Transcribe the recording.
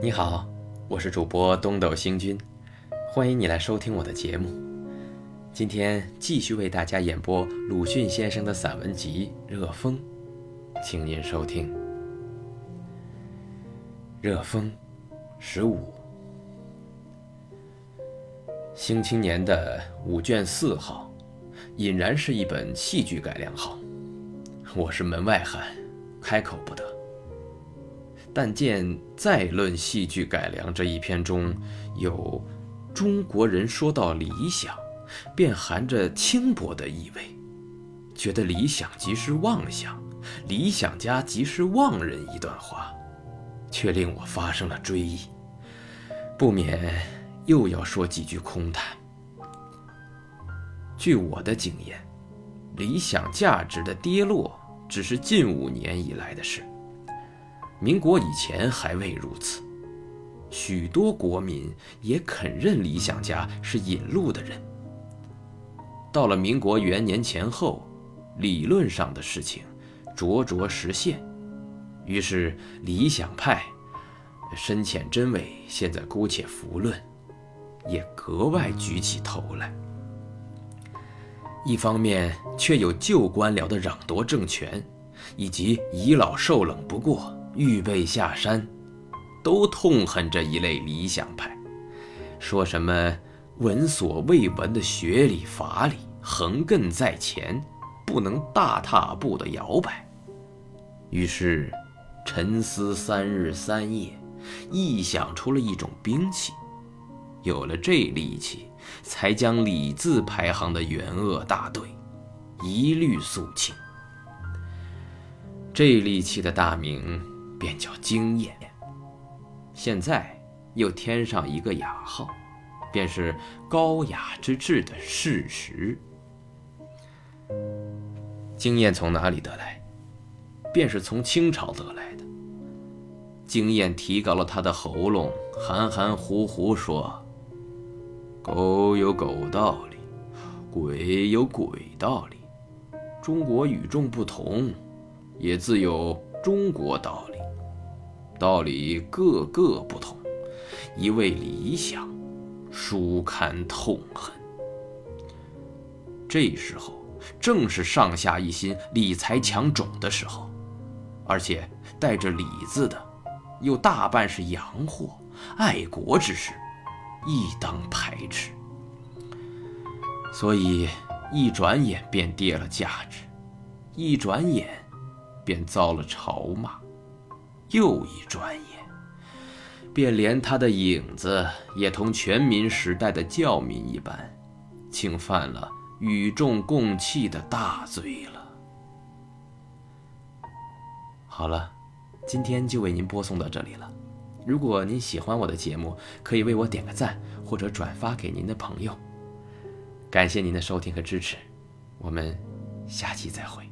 你好，我是主播东斗星君，欢迎你来收听我的节目。今天继续为大家演播鲁迅先生的散文集《热风》，请您收听《热风》十五，《新青年》的五卷四号，隐然是一本戏剧改良号。我是门外汉，开口不得。但见再论戏剧改良这一篇中，有中国人说到理想，便含着轻薄的意味，觉得理想即是妄想，理想家即是妄人一段话，却令我发生了追忆，不免又要说几句空谈。据我的经验，理想价值的跌落。只是近五年以来的事，民国以前还未如此。许多国民也肯认理想家是引路的人。到了民国元年前后，理论上的事情着着实现，于是理想派深浅真伪，现在姑且弗论，也格外举起头来。一方面却有旧官僚的攘夺政权，以及倚老受冷不过，预备下山，都痛恨这一类理想派，说什么闻所未闻的学理法理横亘在前，不能大踏步的摇摆。于是沉思三日三夜，臆想出了一种兵器，有了这利器。才将李字排行的元鄂大队一律肃清。这利器的大名便叫经验，现在又添上一个雅号，便是高雅之至的事实。经验从哪里得来？便是从清朝得来的。经验提高了他的喉咙，含含糊糊说。狗有狗道理，鬼有鬼道理，中国与众不同，也自有中国道理，道理个个不同，一味理想，殊堪痛恨。这时候正是上下一心、理财抢种的时候，而且带着“理”字的，又大半是洋货、爱国之士。亦当排斥，所以一转眼便跌了价值，一转眼便遭了嘲骂，又一转眼，便连他的影子也同全民时代的教民一般，竟犯了与众共弃的大罪了。好了，今天就为您播送到这里了。如果您喜欢我的节目，可以为我点个赞，或者转发给您的朋友。感谢您的收听和支持，我们下期再会。